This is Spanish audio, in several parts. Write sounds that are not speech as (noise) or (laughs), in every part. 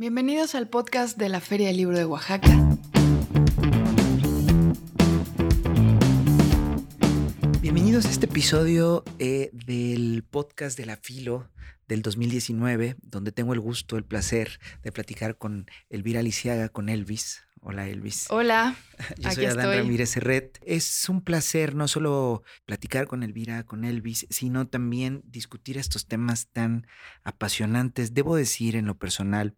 Bienvenidos al podcast de la Feria del Libro de Oaxaca. Bienvenidos a este episodio eh, del podcast de la Filo del 2019, donde tengo el gusto, el placer de platicar con Elvira Lisiaga, con Elvis. Hola Elvis. Hola. (laughs) Yo soy Adán Ramírez Serret. Es un placer no solo platicar con Elvira, con Elvis, sino también discutir estos temas tan apasionantes. Debo decir en lo personal,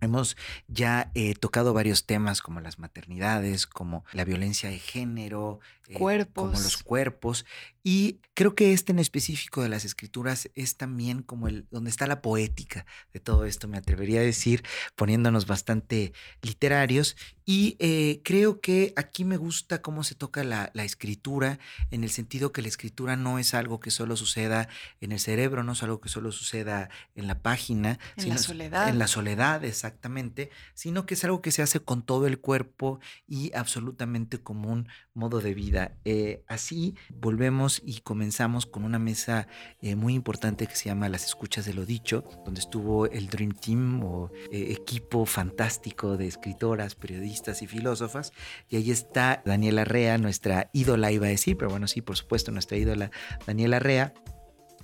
Hemos ya eh, tocado varios temas como las maternidades, como la violencia de género, eh, como los cuerpos. Y creo que este en específico de las escrituras es también como el donde está la poética de todo esto, me atrevería a decir, poniéndonos bastante literarios. Y eh, creo que aquí me gusta cómo se toca la, la, escritura, en el sentido que la escritura no es algo que solo suceda en el cerebro, no es algo que solo suceda en la página. En la soledad. En la soledad, exactamente, sino que es algo que se hace con todo el cuerpo y absolutamente como un modo de vida. Eh, así volvemos y comenzamos con una mesa eh, muy importante que se llama Las Escuchas de lo Dicho, donde estuvo el Dream Team o equipo fantástico de escritoras, periodistas, y filósofas. Y ahí está Daniela Rea, nuestra ídola, iba a decir, pero bueno, sí, por supuesto, nuestra ídola Daniela Rea.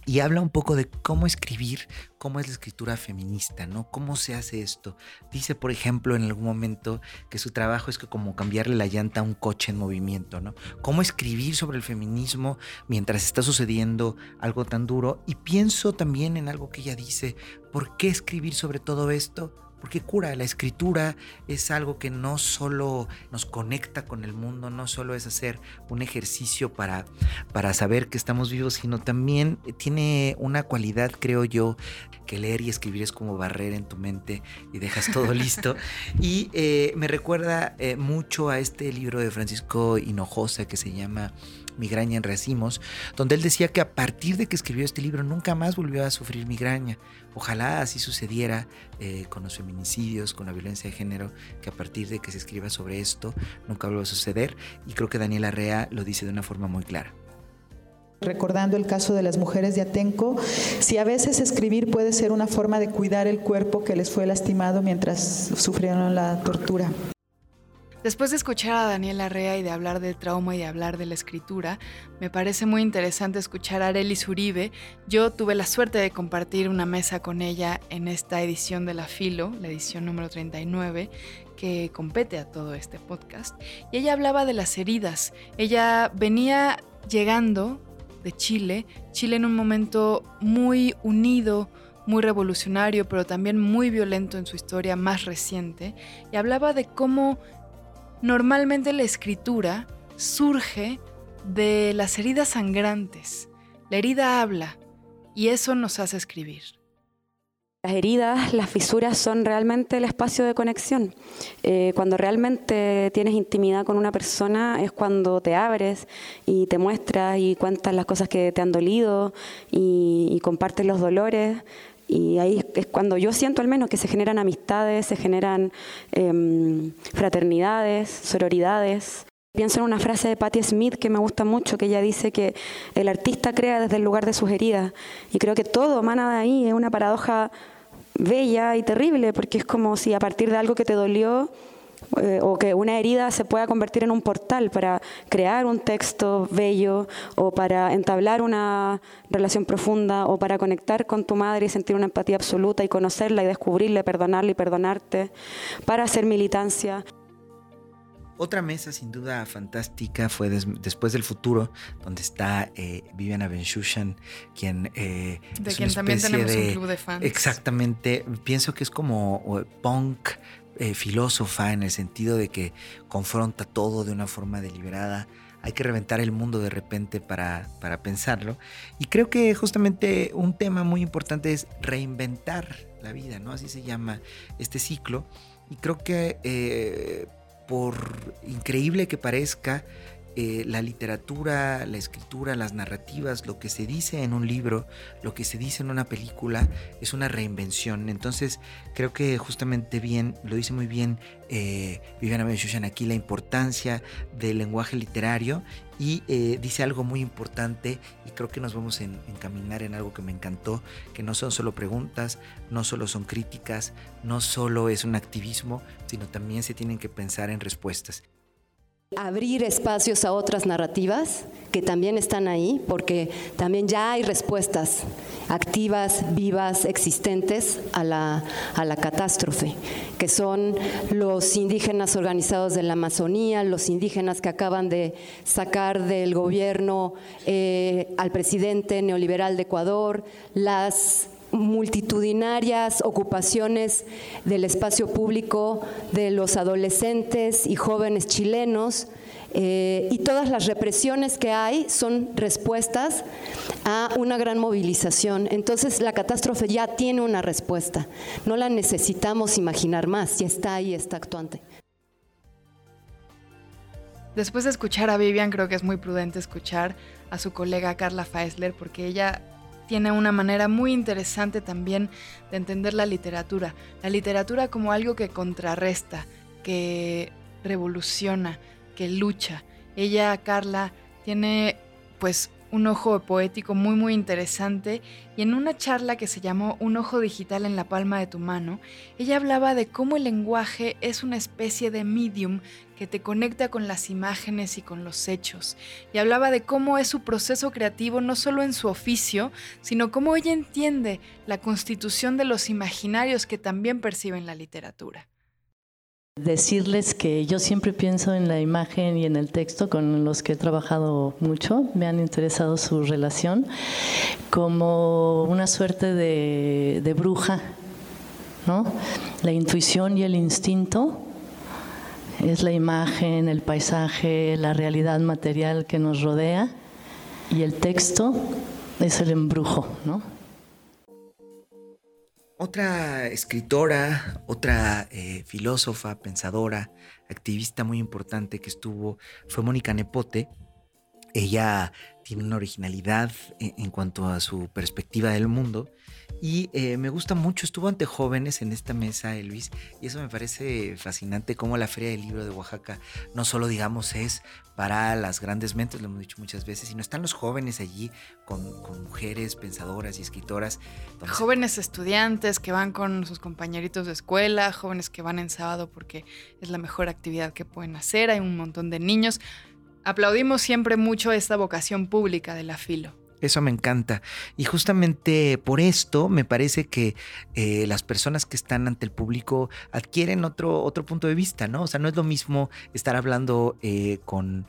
Y habla un poco de cómo escribir, cómo es la escritura feminista, ¿no? ¿Cómo se hace esto? Dice, por ejemplo, en algún momento que su trabajo es que como cambiarle la llanta a un coche en movimiento, ¿no? ¿Cómo escribir sobre el feminismo mientras está sucediendo algo tan duro? Y pienso también en algo que ella dice, ¿por qué escribir sobre todo esto? Porque cura. La escritura es algo que no solo nos conecta con el mundo, no solo es hacer un ejercicio para, para saber que estamos vivos, sino también tiene una cualidad, creo yo, que leer y escribir es como barrer en tu mente y dejas todo (laughs) listo. Y eh, me recuerda eh, mucho a este libro de Francisco Hinojosa que se llama Migraña en Racimos, donde él decía que a partir de que escribió este libro nunca más volvió a sufrir migraña. Ojalá así sucediera eh, con los feminicidios, con la violencia de género, que a partir de que se escriba sobre esto nunca vuelva a suceder. Y creo que Daniela Rea lo dice de una forma muy clara recordando el caso de las mujeres de Atenco, si a veces escribir puede ser una forma de cuidar el cuerpo que les fue lastimado mientras sufrieron la tortura. Después de escuchar a Daniela Rea y de hablar del trauma y de hablar de la escritura, me parece muy interesante escuchar a Arelis Uribe. Yo tuve la suerte de compartir una mesa con ella en esta edición de La Filo, la edición número 39, que compete a todo este podcast. Y ella hablaba de las heridas. Ella venía llegando de Chile, Chile en un momento muy unido, muy revolucionario, pero también muy violento en su historia más reciente, y hablaba de cómo Normalmente la escritura surge de las heridas sangrantes. La herida habla y eso nos hace escribir. Las heridas, las fisuras son realmente el espacio de conexión. Eh, cuando realmente tienes intimidad con una persona es cuando te abres y te muestras y cuentas las cosas que te han dolido y, y compartes los dolores. Y ahí es cuando yo siento al menos que se generan amistades, se generan em, fraternidades, sororidades. Pienso en una frase de Patti Smith que me gusta mucho, que ella dice que el artista crea desde el lugar de sus heridas. Y creo que todo emana de ahí, es una paradoja bella y terrible, porque es como si a partir de algo que te dolió, eh, o que una herida se pueda convertir en un portal para crear un texto bello o para entablar una relación profunda o para conectar con tu madre y sentir una empatía absoluta y conocerla y descubrirla, perdonarla y perdonarte, para hacer militancia. Otra mesa sin duda fantástica fue Después del Futuro, donde está eh, Viviana Benchushan, quien... Eh, de quien también tenemos un club de fans. Exactamente, pienso que es como punk, eh, en el sentido de que confronta todo de una forma deliberada. Hay que reventar el mundo de repente para, para pensarlo. Y creo que justamente un tema muy importante es reinventar la vida, ¿no? Así se llama este ciclo. Y creo que eh, por increíble que parezca, eh, la literatura, la escritura, las narrativas, lo que se dice en un libro, lo que se dice en una película, es una reinvención. Entonces, creo que justamente bien, lo dice muy bien eh, Viviana Benchushan aquí, la importancia del lenguaje literario y eh, dice algo muy importante y creo que nos vamos a encaminar en algo que me encantó, que no son solo preguntas, no solo son críticas, no solo es un activismo, sino también se tienen que pensar en respuestas abrir espacios a otras narrativas que también están ahí, porque también ya hay respuestas activas, vivas, existentes a la, a la catástrofe, que son los indígenas organizados de la Amazonía, los indígenas que acaban de sacar del gobierno eh, al presidente neoliberal de Ecuador, las multitudinarias ocupaciones del espacio público de los adolescentes y jóvenes chilenos eh, y todas las represiones que hay son respuestas a una gran movilización. Entonces la catástrofe ya tiene una respuesta, no la necesitamos imaginar más, ya está ahí, está actuante. Después de escuchar a Vivian, creo que es muy prudente escuchar a su colega Carla Feisler, porque ella tiene una manera muy interesante también de entender la literatura. La literatura como algo que contrarresta, que revoluciona, que lucha. Ella, Carla, tiene pues un ojo poético muy muy interesante y en una charla que se llamó Un ojo digital en la palma de tu mano, ella hablaba de cómo el lenguaje es una especie de medium que te conecta con las imágenes y con los hechos, y hablaba de cómo es su proceso creativo no solo en su oficio, sino cómo ella entiende la constitución de los imaginarios que también perciben la literatura. Decirles que yo siempre pienso en la imagen y en el texto con los que he trabajado mucho, me han interesado su relación, como una suerte de, bruja, ¿no? La intuición y el instinto es la imagen, el paisaje, la realidad material que nos rodea y el texto es el embrujo, ¿no? Otra escritora, otra eh, filósofa, pensadora, activista muy importante que estuvo fue Mónica Nepote. Ella tiene una originalidad en, en cuanto a su perspectiva del mundo y eh, me gusta mucho, estuvo ante jóvenes en esta mesa, Elvis, y eso me parece fascinante como la Feria del Libro de Oaxaca no solo, digamos, es para las grandes mentes, lo hemos dicho muchas veces, sino están los jóvenes allí con, mujeres pensadoras y escritoras. Jóvenes estudiantes que van con sus compañeritos de escuela, jóvenes que van en sábado porque es la mejor actividad que pueden hacer, hay un montón de niños. Aplaudimos siempre mucho esta vocación pública de la filo. Eso me encanta. Y justamente por esto me parece que eh, las personas que están ante el público adquieren otro, otro punto de vista, ¿no? O sea, no es lo mismo estar hablando eh, con,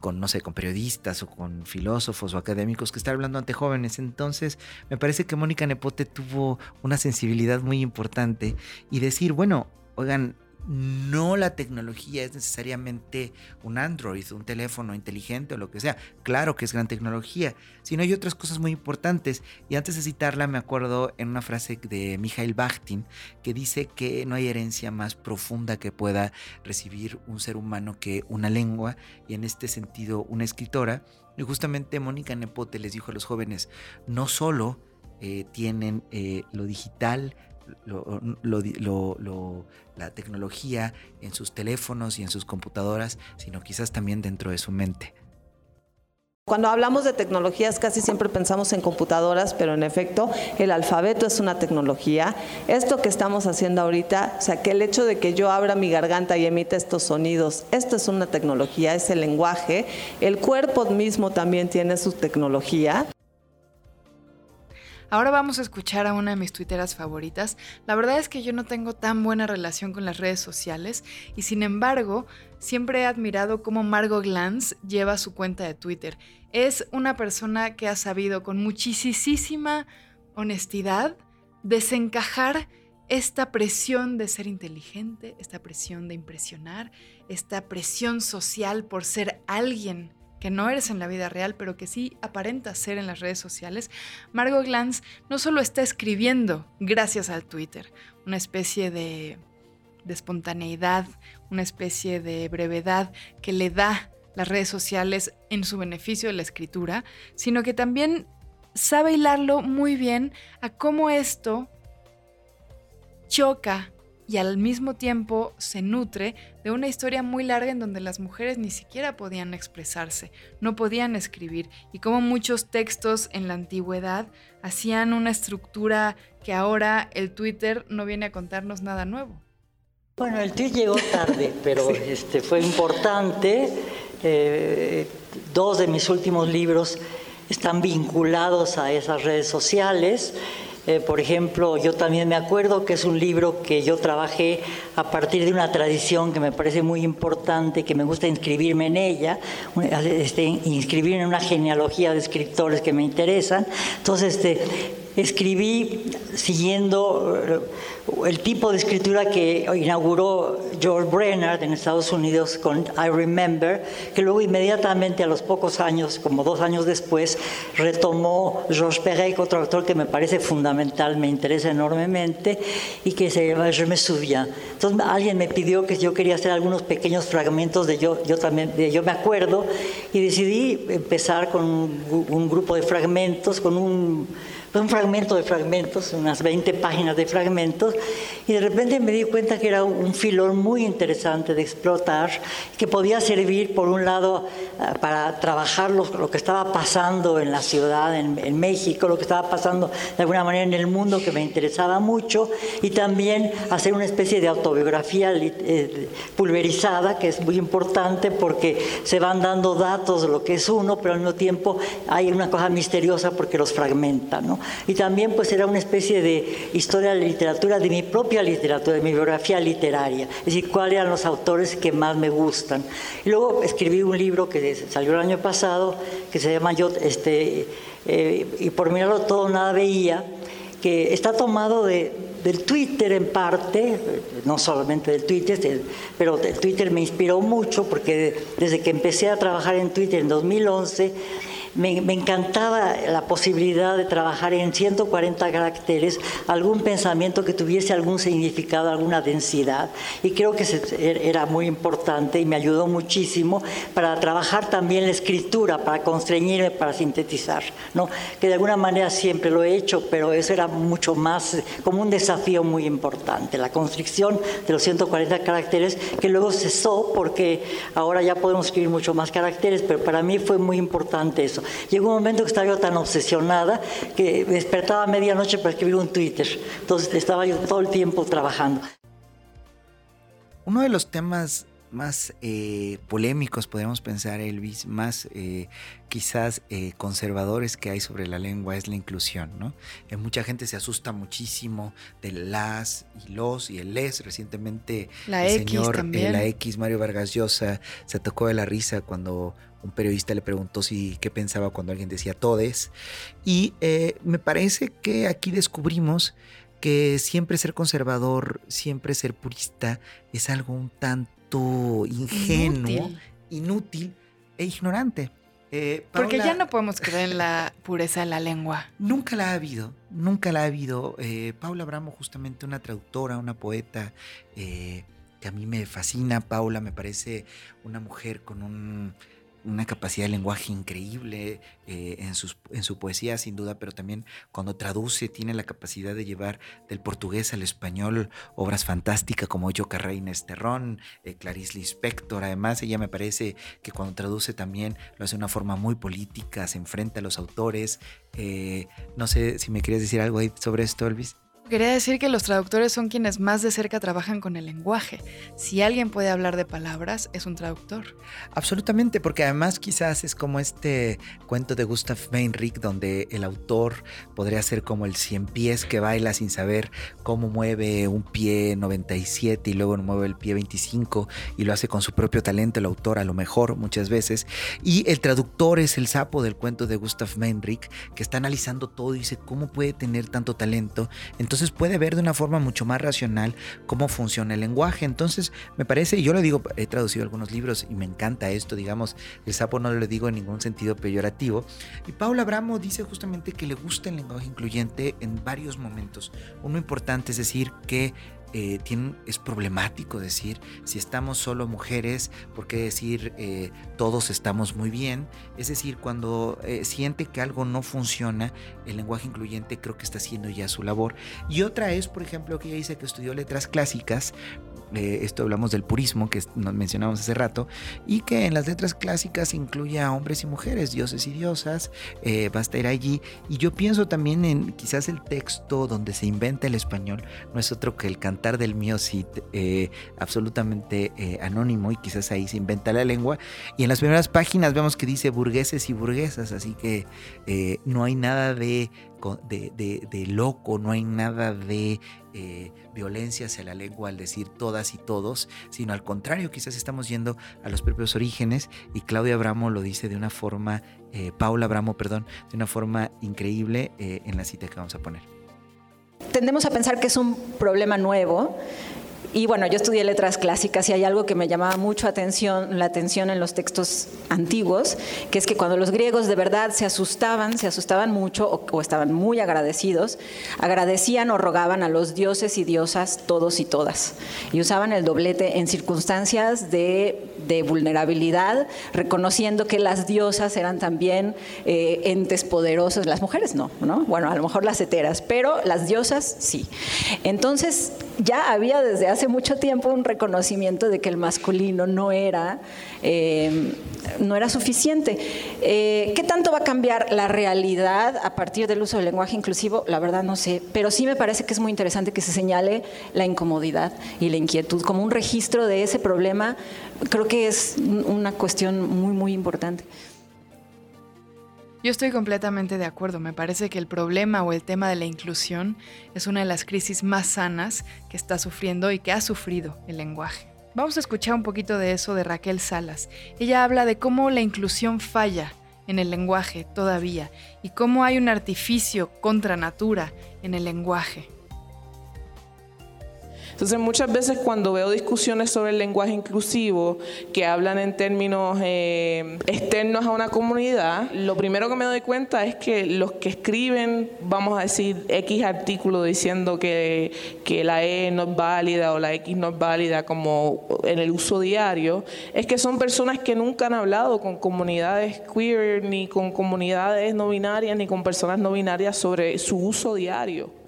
con, no sé, con periodistas o con filósofos o académicos que estar hablando ante jóvenes. Entonces, me parece que Mónica Nepote tuvo una sensibilidad muy importante y decir, bueno, oigan, no la tecnología es necesariamente un Android, un teléfono inteligente o lo que sea. Claro que es gran tecnología, sino hay otras cosas muy importantes. Y antes de citarla me acuerdo en una frase de Mikhail Bakhtin que dice que no hay herencia más profunda que pueda recibir un ser humano que una lengua y en este sentido una escritora. Y justamente Mónica Nepote les dijo a los jóvenes, no solo eh, tienen eh, lo digital, la tecnología en sus teléfonos y en sus computadoras, sino quizás también dentro de su mente. Cuando hablamos de tecnologías casi siempre pensamos en computadoras, pero en efecto el alfabeto es una tecnología. Esto que estamos haciendo ahorita, o sea, que el hecho de que yo abra mi garganta y emita estos sonidos, esto es una tecnología, es el lenguaje. El cuerpo mismo también tiene su tecnología. Ahora vamos a escuchar a una de mis tuiteras favoritas. La verdad es que yo no tengo tan buena relación con las redes sociales y sin embargo siempre he admirado cómo Margot Glantz lleva su cuenta de Twitter. Es una persona que ha sabido con muchísima honestidad desencajar esta presión de ser inteligente, esta presión de impresionar, esta presión social por ser alguien que no eres en la vida real, pero que sí aparenta ser en las redes sociales, Margot Glantz no solo está escribiendo gracias al Twitter, una especie de, de espontaneidad, una especie de brevedad que le da las redes sociales en su beneficio de la escritura, sino que también sabe hilarlo muy bien a cómo esto choca y al mismo tiempo se nutre de una historia muy larga en donde las mujeres ni siquiera podían expresarse, no podían escribir y como muchos textos en la antigüedad hacían una estructura que ahora el Twitter no viene a contarnos nada nuevo. Bueno, el tweet llegó tarde, (laughs) pero este, fue importante. Eh, dos de mis últimos libros están vinculados a esas redes sociales. Eh, por ejemplo, yo también me acuerdo que es un libro que yo trabajé a partir de una tradición que me parece muy importante, que me gusta inscribirme en ella, este, inscribirme en una genealogía de escritores que me interesan. Entonces, este, escribí siguiendo eh, el tipo de escritura que inauguró George Brenner en Estados Unidos con I Remember, que luego inmediatamente a los pocos años, como dos años después, retomó Georges Perec, otro autor que me parece fundamental, me interesa enormemente, y que se llama Je me souviens. Entonces alguien me pidió que yo quería hacer algunos pequeños fragmentos de yo, yo también, de yo me acuerdo, y decidí empezar con un grupo de fragmentos, con un un fragmento de fragmentos, unas 20 páginas de fragmentos, y de repente me di cuenta que era un filón muy interesante de explotar, que podía servir, por un lado, eh, para trabajar lo, que estaba pasando en la ciudad, en, México, lo que estaba pasando de alguna manera en el mundo, que me interesaba mucho, y también hacer una especie de autobiografía eh, pulverizada, que es muy importante porque se van dando datos de lo que es uno, pero al mismo tiempo hay una cosa misteriosa porque los fragmenta, ¿no? Y también pues era una especie de historia de la literatura, de mi propia literatura, de mi biografía literaria, es decir, cuáles eran los autores que más me gustan. Y luego escribí un libro que salió el año pasado, que se llama Yo, este, eh, y por mirarlo todo nada veía, que está tomado de, del Twitter en parte, no solamente del Twitter, pero el Twitter me inspiró mucho porque desde que empecé a trabajar en Twitter en 2011, me, encantaba la posibilidad de trabajar en 140 caracteres algún pensamiento que tuviese algún significado, alguna densidad. Y creo que er, era muy importante y me ayudó muchísimo para trabajar también la escritura, para constreñirme, para sintetizar. ¿no? Que de alguna manera siempre lo he hecho, pero eso era mucho más como un desafío muy importante. La constricción de los 140 caracteres que luego cesó porque ahora ya podemos escribir mucho más caracteres, pero para mí fue muy importante eso. Llegó un momento que estaba yo tan obsesionada que despertaba a medianoche para escribir un Twitter. Entonces estaba yo todo el tiempo trabajando. Uno de los temas más eh, polémicos, podemos pensar, Elvis, más eh, quizás eh, conservadores que hay sobre la lengua es la inclusión, ¿no? mucha gente se asusta muchísimo de las y los y el les. Recientemente la el señor la X, Mario Vargas Llosa, se tocó de la risa cuando un periodista le preguntó si qué pensaba cuando alguien decía todes. Y me parece que aquí descubrimos que siempre ser conservador, siempre ser purista es algo un tanto ingenuo, inútil, e ignorante. Eh, Porque ya no podemos creer en la pureza de la lengua. Nunca la ha habido, nunca la ha habido. Eh, Paula Bramo, justamente una traductora, una poeta eh, que a mí me fascina. Paula me parece una mujer con un una capacidad de lenguaje increíble eh, en, sus, en su poesía, sin duda, pero también cuando traduce tiene la capacidad de llevar del portugués al español obras fantásticas como Yo Reina Esterrón, eh, Clarice Lispector. Además, ella me parece que cuando traduce también lo hace de una forma muy política, se enfrenta a los autores. Eh, no sé si me querías decir algo sobre esto, Elvis. Quería decir que los traductores son quienes más de cerca trabajan con el lenguaje. Si alguien puede hablar de palabras, es un traductor. Absolutamente, porque además quizás es como este cuento de Gustav Meinrich, donde el autor podría ser como el cien pies que baila sin saber cómo mueve un pie 97 y luego mueve el pie 25 y lo hace con su propio talento el autor a lo mejor muchas veces. Y el traductor es el sapo del cuento de Gustav Meinrich, que está analizando todo y dice cómo puede tener tanto talento. Entonces puede ver de una forma mucho más racional cómo funciona el lenguaje. Entonces me parece, y yo lo digo, he traducido algunos libros y me encanta esto, digamos, el sapo no lo digo en ningún sentido peyorativo. Y Paula Abramo dice justamente que le gusta el lenguaje incluyente en varios momentos. Uno importante es decir que eh, es problemático decir si estamos solo mujeres, ¿por qué decir eh, todos estamos muy bien? Es decir, cuando eh, siente que algo no funciona, el lenguaje incluyente creo que está haciendo ya su labor. Y otra es, por ejemplo, que ella dice que estudió letras clásicas, esto hablamos del purismo que mencionamos hace rato, y que en las letras clásicas incluye a hombres y mujeres, dioses y diosas, eh, basta ir allí. Y yo pienso también en quizás el texto donde se inventa el español, no es otro que el cantar del mío eh, absolutamente eh, anónimo, y quizás ahí se inventa la lengua. Y en las primeras páginas vemos que dice burgueses y burguesas, así que eh, no hay nada de de, loco, no hay nada de eh, violencia hacia la lengua al decir todas y todos, sino al contrario, quizás estamos yendo a los propios orígenes y Claudia Abramo lo dice de una forma, eh, Paula Abramo, perdón, de una forma increíble eh, en la cita que vamos a poner. Tendemos a pensar que es un problema nuevo y bueno, yo estudié letras clásicas y hay algo que me llamaba mucho atención, la atención en los textos antiguos, que es que cuando los griegos de verdad se asustaban, se asustaban mucho o, estaban muy agradecidos, agradecían o rogaban a los dioses y diosas todos y todas. Y usaban el doblete en circunstancias de, vulnerabilidad, reconociendo que las diosas eran también eh, entes poderosos, las mujeres no, ¿no? Bueno, a lo mejor las heteras, pero las diosas sí. Entonces ya había desde hace mucho tiempo un reconocimiento de que el masculino no era, eh, no era suficiente. Eh, ¿Qué tanto va a cambiar la realidad a partir del uso del lenguaje inclusivo? La verdad no sé, pero sí me parece que es muy interesante que se señale la incomodidad y la inquietud como un registro de ese problema. Creo que es una cuestión muy, muy importante. Yo estoy completamente de acuerdo. Me parece que el problema o el tema de la inclusión es una de las crisis más sanas que está sufriendo y que ha sufrido el lenguaje. Vamos a escuchar un poquito de eso de Raquel Salas. Ella habla de cómo la inclusión falla en el lenguaje todavía y cómo hay un artificio contra natura en el lenguaje. Entonces muchas veces cuando veo discusiones sobre el lenguaje inclusivo que hablan en términos eh, externos a una comunidad, lo primero que me doy cuenta es que los que escriben, vamos a decir, X artículo diciendo que, que la E no es válida o la X no es válida como en el uso diario, es que son personas que nunca han hablado con comunidades queer, ni con comunidades no binarias, ni con personas no binarias sobre su uso diario.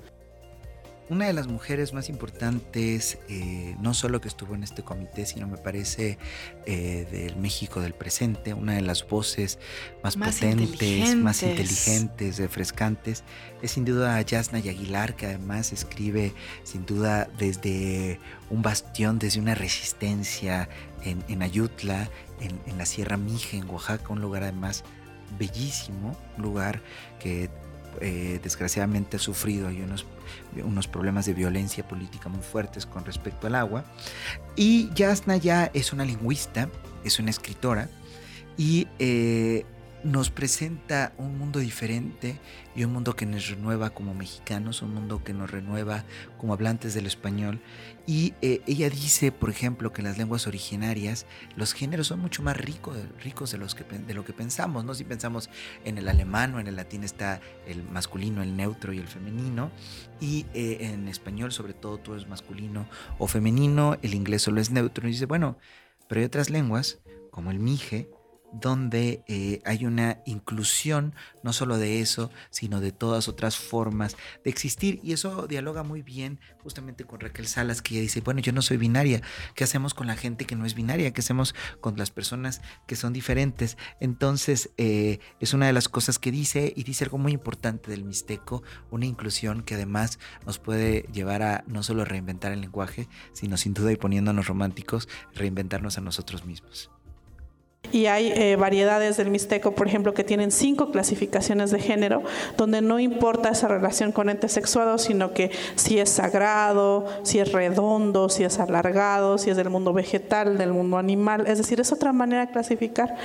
Una de las mujeres más importantes, eh, no solo que estuvo en este comité, sino me parece eh, del México del presente, una de las voces más, potentes, más inteligentes, refrescantes, es sin duda Yasna Aguilar, que además escribe sin duda desde un bastión, desde una resistencia en, Ayutla, en, en la Sierra Mije, en Oaxaca, un lugar además bellísimo, un lugar que eh, desgraciadamente ha sufrido unos problemas de violencia política muy fuertes con respecto al agua. Y Yasna ya es una lingüista, es una escritora y eh, nos presenta un mundo diferente y un mundo que nos renueva como mexicanos, un mundo que nos renueva como hablantes del español. Y eh, ella dice, por ejemplo, que las lenguas originarias los géneros son mucho más ricos, ricos de, los de lo que pensamos. ¿no? Si pensamos en el alemán o en el latín está el masculino, el neutro y el femenino. Y eh, en español, sobre todo, todo es masculino o femenino, el inglés solo es neutro. Y dice, bueno, pero hay otras lenguas, como el mije, donde eh, hay una inclusión no solo de eso, sino de todas otras formas de existir. Y eso dialoga muy bien justamente con Raquel Salas, que ella dice, bueno, yo no soy binaria, ¿qué hacemos con la gente que no es binaria? ¿Qué hacemos con las personas que son diferentes? Entonces, eh, es una de las cosas que dice y dice algo muy importante del mixteco, una inclusión que además nos puede llevar a no solo reinventar el lenguaje, sino sin duda y poniéndonos románticos, reinventarnos a nosotros mismos. Y hay eh, variedades del mixteco, por ejemplo, que tienen cinco clasificaciones de género, donde no importa esa relación con ente sexuado, sino que si es sagrado, si es redondo, si es alargado, si es del mundo vegetal, del mundo animal, es decir, es otra manera de clasificar.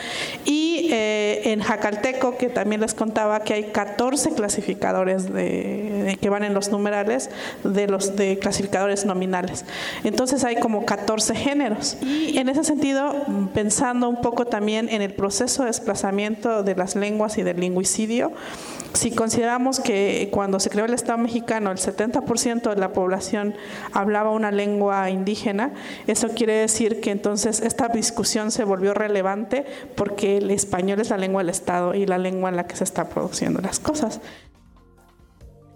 Y eh, en Jacalteco, que también les contaba que hay 14 clasificadores de, que van en los numerales de los de clasificadores nominales. Entonces hay como 14 géneros. Y en ese sentido, pensando un poco también en el proceso de desplazamiento de las lenguas y del lingüicidio, si consideramos que cuando se creó el Estado mexicano el 70% de la población hablaba una lengua indígena, eso quiere decir que entonces esta discusión se volvió relevante porque el español es la lengua del Estado y la lengua en la que se están produciendo las cosas.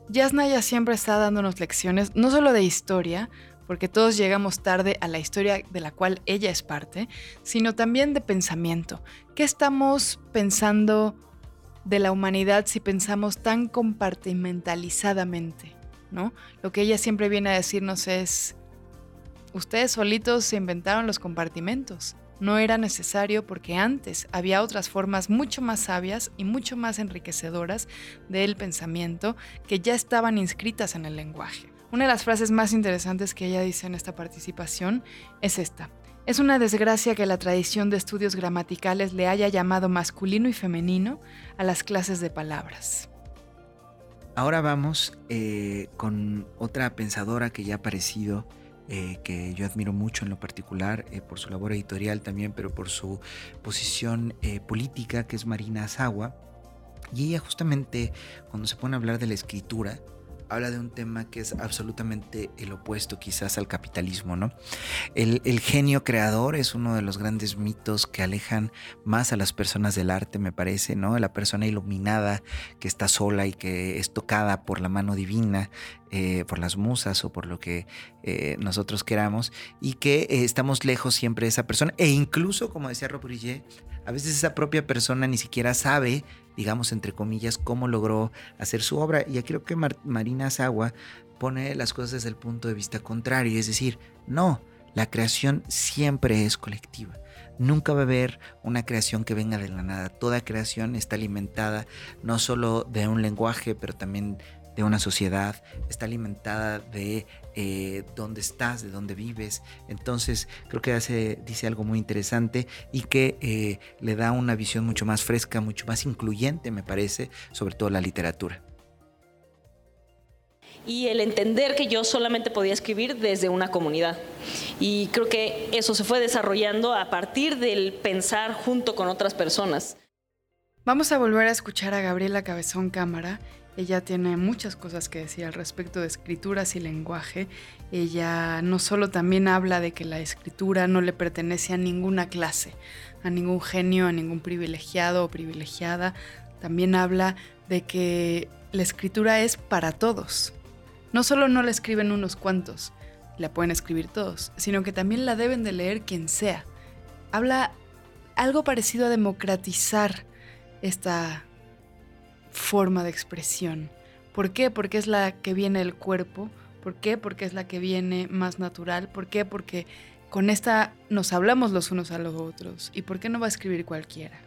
Yasnaya siempre está dándonos lecciones, no solo de historia, porque todos llegamos tarde a la historia de la cual ella es parte, sino también de pensamiento. ¿Qué estamos pensando de la humanidad si pensamos tan compartimentalizadamente? ¿no? Lo que ella siempre viene a decirnos es, ustedes solitos se inventaron los compartimentos. No era necesario porque antes había otras formas mucho más sabias y mucho más enriquecedoras del pensamiento que ya estaban inscritas en el lenguaje. Una de las frases más interesantes que ella dice en esta participación es esta. Es una desgracia que la tradición de estudios gramaticales le haya llamado masculino y femenino a las clases de palabras. Ahora vamos eh, con otra pensadora que ya ha aparecido eh, que yo admiro mucho en lo particular eh, por su labor editorial también, pero por su posición eh, política, que es Marina Azagua. Y ella justamente cuando se pone a hablar de la escritura, habla de un tema que es absolutamente el opuesto quizás al capitalismo, ¿no? El, genio creador es uno de los grandes mitos que alejan más a las personas del arte, me parece, ¿no? La persona iluminada que está sola y que es tocada por la mano divina, eh, por las musas o por lo que eh, nosotros queramos y que eh, estamos lejos siempre de esa persona e incluso, como decía Rob a veces esa propia persona ni siquiera sabe digamos, entre comillas, cómo logró hacer su obra. Y aquí creo que Marina Sagua pone las cosas desde el punto de vista contrario, es decir, no, la creación siempre es colectiva. Nunca va a haber una creación que venga de la nada. Toda creación está alimentada no solo de un lenguaje, pero también de una sociedad, está alimentada de eh, dónde estás, de dónde vives. Entonces creo que hace, dice algo muy interesante y que eh, le da una visión mucho más fresca, mucho más incluyente, me parece, sobre todo la literatura. Y el entender que yo solamente podía escribir desde una comunidad. Y creo que eso se fue desarrollando a partir del pensar junto con otras personas. Vamos a volver a escuchar a Gabriela Cabezón Cámara ella tiene muchas cosas que decir al respecto de escrituras y lenguaje. Ella no solo también habla de que la escritura no le pertenece a ninguna clase, a ningún genio, a ningún privilegiado o privilegiada. También habla de que la escritura es para todos. No solo no la escriben unos cuantos, la pueden escribir todos, sino que también la deben de leer quien sea. Habla algo parecido a democratizar esta forma de expresión. ¿Por qué? Porque es la que viene del cuerpo. ¿Por qué? Porque es la que viene más natural. ¿Por qué? Porque con esta nos hablamos los unos a los otros. ¿Y por qué no va a escribir cualquiera?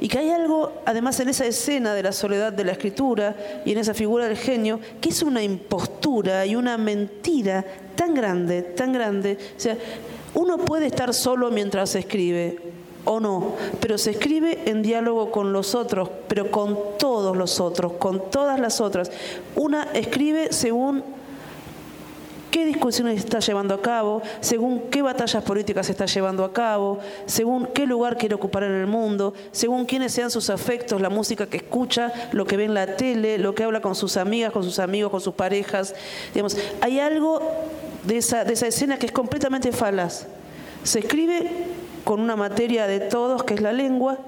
Y que hay algo, además, en esa escena de la soledad de la escritura y en esa figura del genio, que es una impostura y una mentira tan grande, tan grande. O sea, uno puede estar solo mientras escribe, o no, pero se escribe en diálogo con los otros, pero con todos los otros, con todas las otras. Una escribe según qué discusiones está llevando a cabo, según qué batallas políticas está llevando a cabo, según qué lugar quiere ocupar en el mundo, según quiénes sean sus afectos, la música que escucha, lo que ve en la tele, lo que habla con sus amigas, con sus amigos, con sus parejas. Digamos, hay algo de esa, de esa escena que es completamente falaz. Se escribe con una materia de todos que es la lengua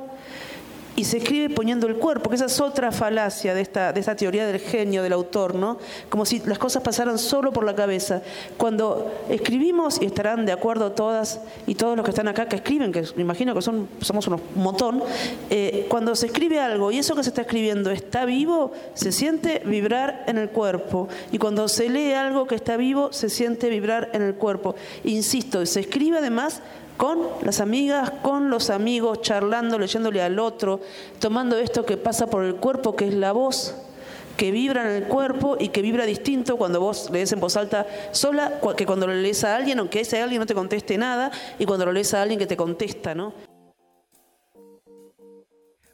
y se escribe poniendo el cuerpo, que esa es otra falacia de esta, de esta teoría del genio del autor, ¿no? Como si las cosas pasaran solo por la cabeza. Cuando escribimos, y estarán de acuerdo todas y todos los que están acá que escriben, que me imagino que son, somos un montón, eh, cuando se escribe algo y eso que se está escribiendo está vivo, se siente vibrar en el cuerpo. Y cuando se lee algo que está vivo, se siente vibrar en el cuerpo. Insisto, se escribe además con las amigas, con los amigos, charlando, leyéndole al otro, tomando esto que pasa por el cuerpo, que es la voz, que vibra en el cuerpo y que vibra distinto cuando vos lees en voz alta sola que cuando lo lees a alguien, aunque ese alguien no te conteste nada, y cuando lo lees a alguien que te contesta, ¿no?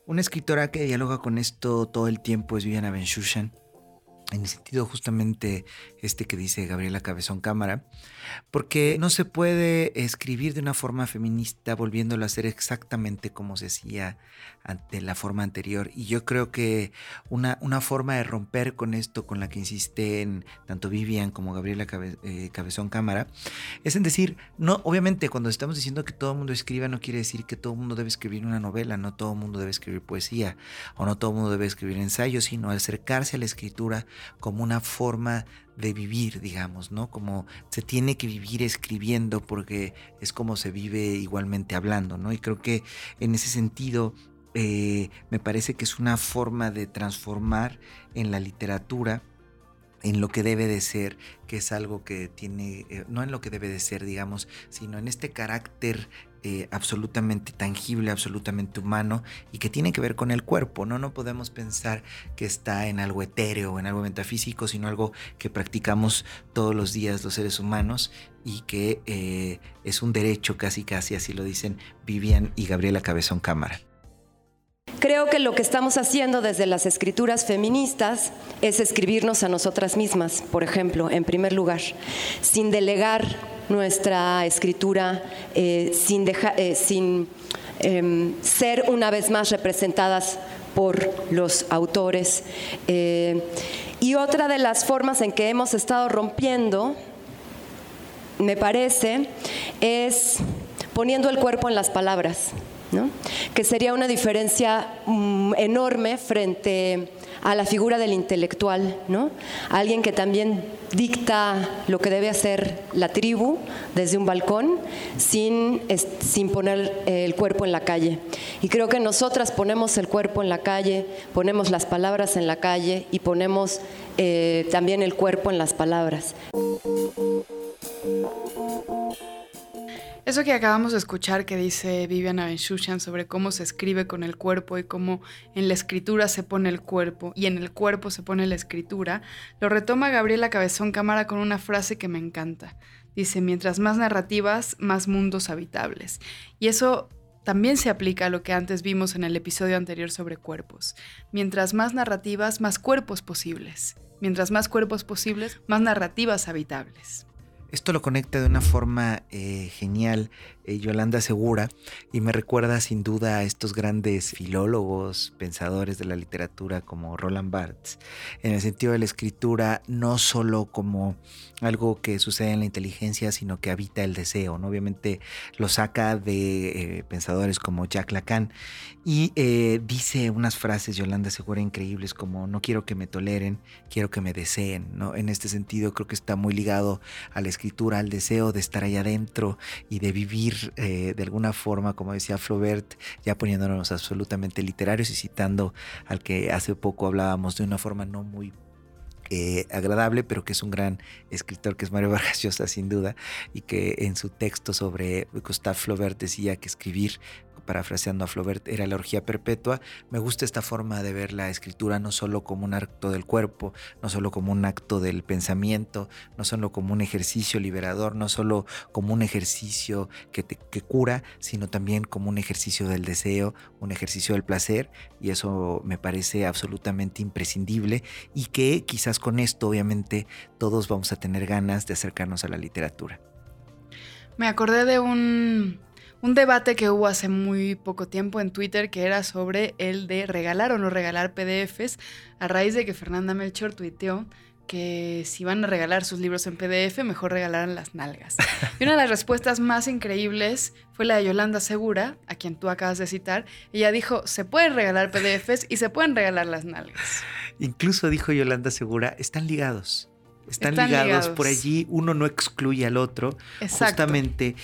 Una escritora que dialoga con esto todo el tiempo es Viviana Benchushan. En el sentido justamente este que dice Gabriela Cabezón Cámara, porque no se puede escribir de una forma feminista volviéndolo a hacer exactamente como se hacía ante la forma anterior. Y yo creo que una, una forma de romper con esto, con la que insisten tanto Vivian como Gabriela eh, Cabezón Cámara, es en decir, no, obviamente cuando estamos diciendo que todo el mundo escriba, no quiere decir que todo el mundo debe escribir una novela, no todo el mundo debe escribir poesía, o no todo el mundo debe escribir ensayos, sino acercarse a la escritura como una forma de vivir, digamos, ¿no? Como se tiene que vivir escribiendo porque es como se vive igualmente hablando, ¿no? Y creo que en ese sentido eh, me parece que es una forma de transformar en la literatura en lo que debe de ser, que es algo que tiene, eh, no en lo que debe de ser, digamos, sino en este carácter eh, absolutamente tangible, absolutamente humano y que tiene que ver con el cuerpo, ¿no? No podemos pensar que está en algo etéreo, en algo metafísico, sino algo que practicamos todos los días los seres humanos y que eh, es un derecho casi casi, así lo dicen Vivian y Gabriela Cabezón Cámara. Creo que lo que estamos haciendo desde las escrituras feministas es escribirnos a nosotras mismas, por ejemplo, en primer lugar, sin delegar nuestra escritura, eh, sin, eh, sin em, ser una vez más representadas por los autores. Eh, y otra de las formas en que hemos estado rompiendo, me parece, es poniendo el cuerpo en las palabras que sería una diferencia mm, enorme frente a la figura del intelectual, ¿no? alguien que también dicta lo que debe hacer la tribu desde un balcón sin, sin poner el cuerpo en la calle. Y creo que nosotras ponemos el cuerpo en la calle, ponemos las palabras en la calle y ponemos eh, también el cuerpo en las palabras. Eso que acabamos de escuchar que dice Viviana Benchushan sobre cómo se escribe con el cuerpo y cómo en la escritura se pone el cuerpo y en el cuerpo se pone la escritura, lo retoma Gabriela Cabezón Cámara con una frase que me encanta. Dice, mientras más narrativas, más mundos habitables. Y eso también se aplica a lo que antes vimos en el episodio anterior sobre cuerpos. Mientras más narrativas, más cuerpos posibles. Mientras más cuerpos posibles, más narrativas habitables. Esto lo conecta de una forma eh, genial eh, Yolanda Segura y me recuerda sin duda a estos grandes filólogos, pensadores de la literatura como Roland Barthes, en el sentido de la escritura no solo como algo que sucede en la inteligencia, sino que habita el deseo. ¿no? Obviamente lo saca de eh, pensadores como Jacques Lacan y dice unas frases, Yolanda Segura, increíbles como no quiero que me toleren, quiero que me deseen. ¿no? En este sentido creo que está muy ligado a la escritura, al deseo de estar ahí adentro y de vivir eh, de alguna forma, como decía Flaubert, ya poniéndonos absolutamente literarios y citando al que hace poco hablábamos de una forma no muy eh, agradable, pero que es un gran escritor, que es Mario (laughs) Vargas Llosa, sin duda, y que en su texto sobre Gustave Flaubert decía que escribir parafraseando a Flaubert, era la orgía perpetua. Me gusta esta forma de ver la escritura no solo como un acto del cuerpo, no solo como un acto del pensamiento, no solo como un ejercicio liberador, no solo como un ejercicio que, que cura, sino también como un ejercicio del deseo, un ejercicio del placer, y eso me parece absolutamente imprescindible y que quizás con esto obviamente todos vamos a tener ganas de acercarnos a la literatura. Me acordé de un un debate que hubo hace muy poco tiempo en Twitter que era sobre el de regalar o no regalar PDFs a raíz de que Fernanda Melchor tuiteó que si van a regalar sus libros en PDF, mejor regalaran las nalgas. Y una de las respuestas más increíbles fue la de Yolanda Segura, a quien tú acabas de citar. Ella dijo, se pueden regalar PDFs y se pueden regalar las nalgas. Incluso dijo Yolanda Segura, están ligados. Están, ligados, por allí, uno no excluye al otro. Exacto. Justamente.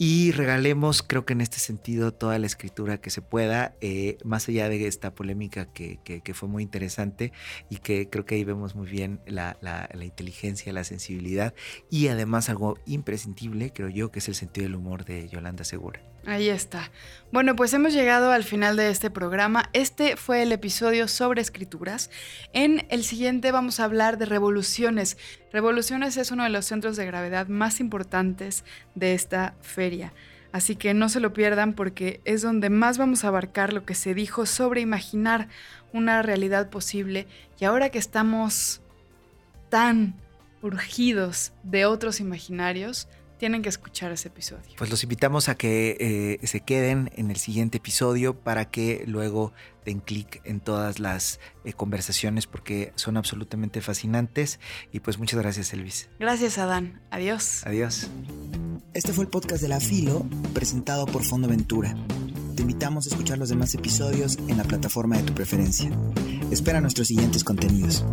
Y regalemos, creo que en este sentido, toda la escritura que se pueda, eh, más allá de esta polémica que, fue muy interesante y que creo que ahí vemos muy bien la, la, inteligencia, la sensibilidad y además algo imprescindible, creo yo, que es el sentido del humor de Yolanda Segura. Ahí está. Bueno, pues hemos llegado al final de este programa. Este fue el episodio sobre escrituras. En el siguiente vamos a hablar de revoluciones. Revoluciones es uno de los centros de gravedad más importantes de esta feria. Así que no se lo pierdan porque es donde más vamos a abarcar lo que se dijo sobre imaginar una realidad posible. Y ahora que estamos tan urgidos de otros imaginarios, tienen que escuchar ese episodio. Pues los invitamos a que eh, se queden en el siguiente episodio para que luego den clic en todas las eh, conversaciones porque son absolutamente fascinantes. Y pues muchas gracias, Elvis. Gracias, Adán. Adiós. Adiós. Este fue el podcast de La Filo, presentado por Fondo Ventura. Te invitamos a escuchar los demás episodios en la plataforma de tu preferencia. Espera nuestros siguientes contenidos.